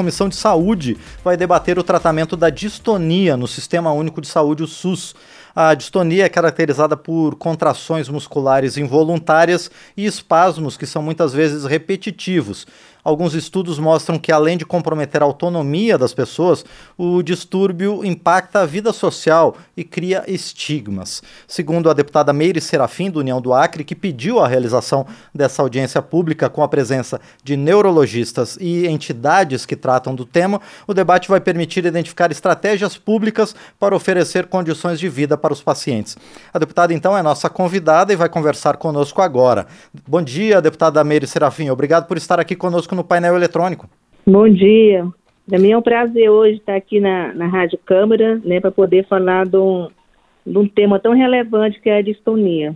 Comissão de Saúde vai debater o tratamento da distonia no Sistema Único de Saúde, o SUS. A distonia é caracterizada por contrações musculares involuntárias e espasmos que são muitas vezes repetitivos. Alguns estudos mostram que, além de comprometer a autonomia das pessoas, o distúrbio impacta a vida social e cria estigmas. Segundo a deputada Meire Serafim, do União do Acre, que pediu a realização dessa audiência pública com a presença de neurologistas e entidades que tratam do tema, o debate vai permitir identificar estratégias públicas para oferecer condições de vida para os pacientes. A deputada, então, é nossa convidada e vai conversar conosco agora. Bom dia, deputada Meire Serafim. Obrigado por estar aqui conosco conosco no painel eletrônico. Bom dia. Para mim é um prazer hoje estar aqui na, na Rádio Câmara, né, para poder falar de um, de um tema tão relevante que é a distonia.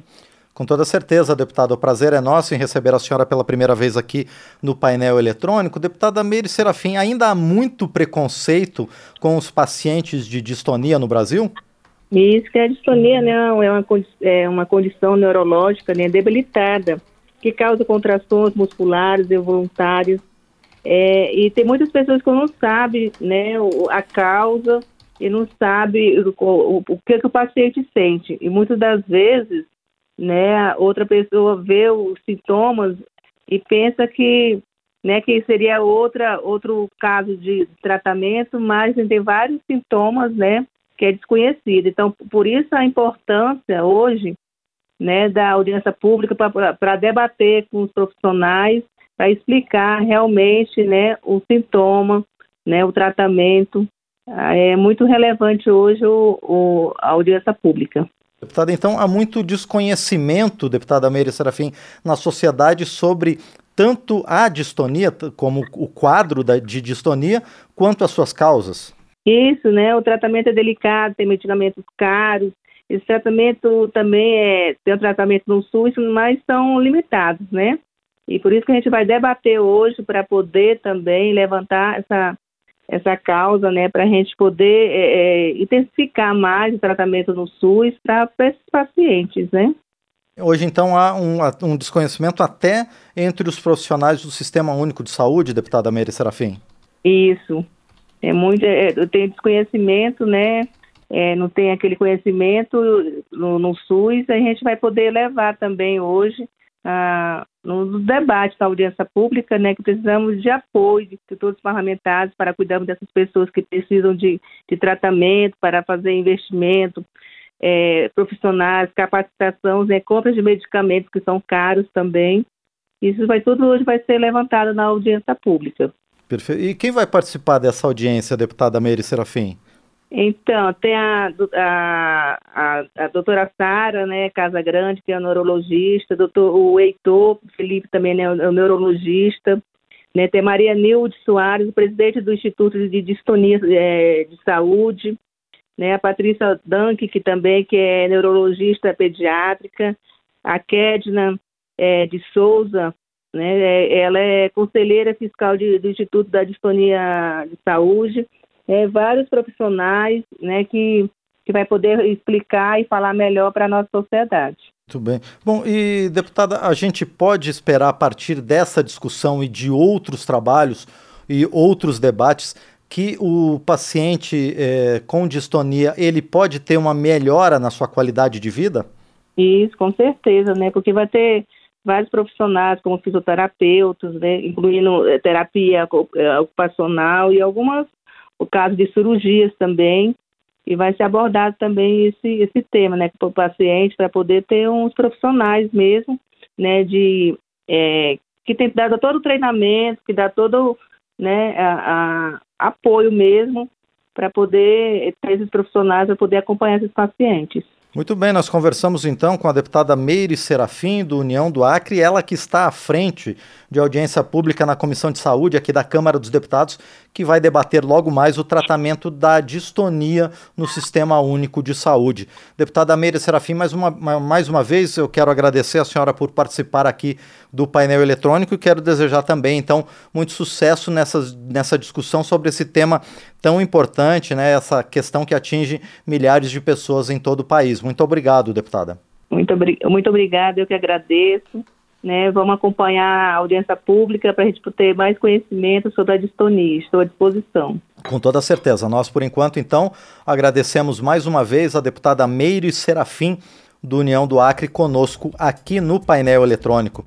Com toda certeza, deputado. O prazer é nosso em receber a senhora pela primeira vez aqui no painel eletrônico. Deputada Meire Serafim, ainda há muito preconceito com os pacientes de distonia no Brasil? Isso, que a distonia né, é, uma, é uma condição neurológica né, debilitada que causa contrações musculares involuntárias. É, e tem muitas pessoas que não sabem né, a causa e não sabem o, o, o que, que o paciente sente. E muitas das vezes, né, outra pessoa vê os sintomas e pensa que, né, que seria outra, outro caso de tratamento, mas tem vários sintomas, né, que é desconhecido. Então, por isso a importância hoje né, da audiência pública para debater com os profissionais, para explicar realmente né, o sintoma, né, o tratamento. Ah, é muito relevante hoje o, o, a audiência pública. Deputada, então há muito desconhecimento, deputada Meire Serafim, na sociedade sobre tanto a distonia, como o quadro da, de distonia, quanto as suas causas. Isso, né? O tratamento é delicado, tem medicamentos caros, esse tratamento também é, tem um tratamento no SUS, mas são limitados, né? E por isso que a gente vai debater hoje para poder também levantar essa, essa causa, né? Para a gente poder é, é, intensificar mais o tratamento no SUS para esses pacientes, né? Hoje, então, há um, um, desconhecimento até entre os profissionais do Sistema Único de Saúde, deputada Meire Serafim? Isso. É muito, é, tem desconhecimento, né? É, não tem aquele conhecimento no, no, SUS, a gente vai poder levar também hoje ah, no debate da audiência pública, né, que precisamos de apoio de, todos os parlamentares para cuidarmos dessas pessoas que precisam de, de tratamento, para fazer investimento, é, profissionais, capacitação, né, compras de medicamentos que são caros também. Isso vai tudo hoje vai ser levantado na audiência pública. Perfeito. E quem vai participar dessa audiência, deputada Meire Serafim? Então, tem a, a, a, a doutora Sara, né, Casa Grande, que é neurologista, doutor, o Heitor Felipe também né, é neurologista, né, tem Maria Nilde Soares, presidente do Instituto de Distonia é, de Saúde, né, a Patrícia Dank, que também que é neurologista pediátrica, a Kedna é, de Souza, né, é, ela é conselheira fiscal de, do Instituto da Distonia de Saúde, é, vários profissionais né, que, que vai poder explicar e falar melhor para a nossa sociedade. Muito bem. Bom, e deputada, a gente pode esperar a partir dessa discussão e de outros trabalhos e outros debates que o paciente é, com distonia ele pode ter uma melhora na sua qualidade de vida? Isso, com certeza, né? Porque vai ter vários profissionais como fisioterapeutas, né? incluindo eh, terapia eh, ocupacional e algumas o caso de cirurgias também, e vai ser abordado também esse, esse tema, né, para o paciente, para poder ter uns profissionais mesmo, né, de, é, que tem dado todo o treinamento, que dá todo, né, a, a apoio mesmo, para poder ter esses profissionais, para poder acompanhar esses pacientes. Muito bem, nós conversamos então com a deputada Meire Serafim, do União do Acre, ela que está à frente de audiência pública na Comissão de Saúde aqui da Câmara dos Deputados, que vai debater logo mais o tratamento da distonia no Sistema Único de Saúde. Deputada Meire Serafim, mais uma, mais uma vez eu quero agradecer a senhora por participar aqui do painel eletrônico e quero desejar também, então, muito sucesso nessa, nessa discussão sobre esse tema tão importante, né, essa questão que atinge milhares de pessoas em todo o país. Muito obrigado, deputada. Muito, muito obrigada, eu que agradeço. né? Vamos acompanhar a audiência pública para a gente ter mais conhecimento sobre a distonia. Estou à disposição. Com toda certeza. Nós, por enquanto, então, agradecemos mais uma vez a deputada Meire Serafim, do União do Acre, conosco aqui no painel eletrônico.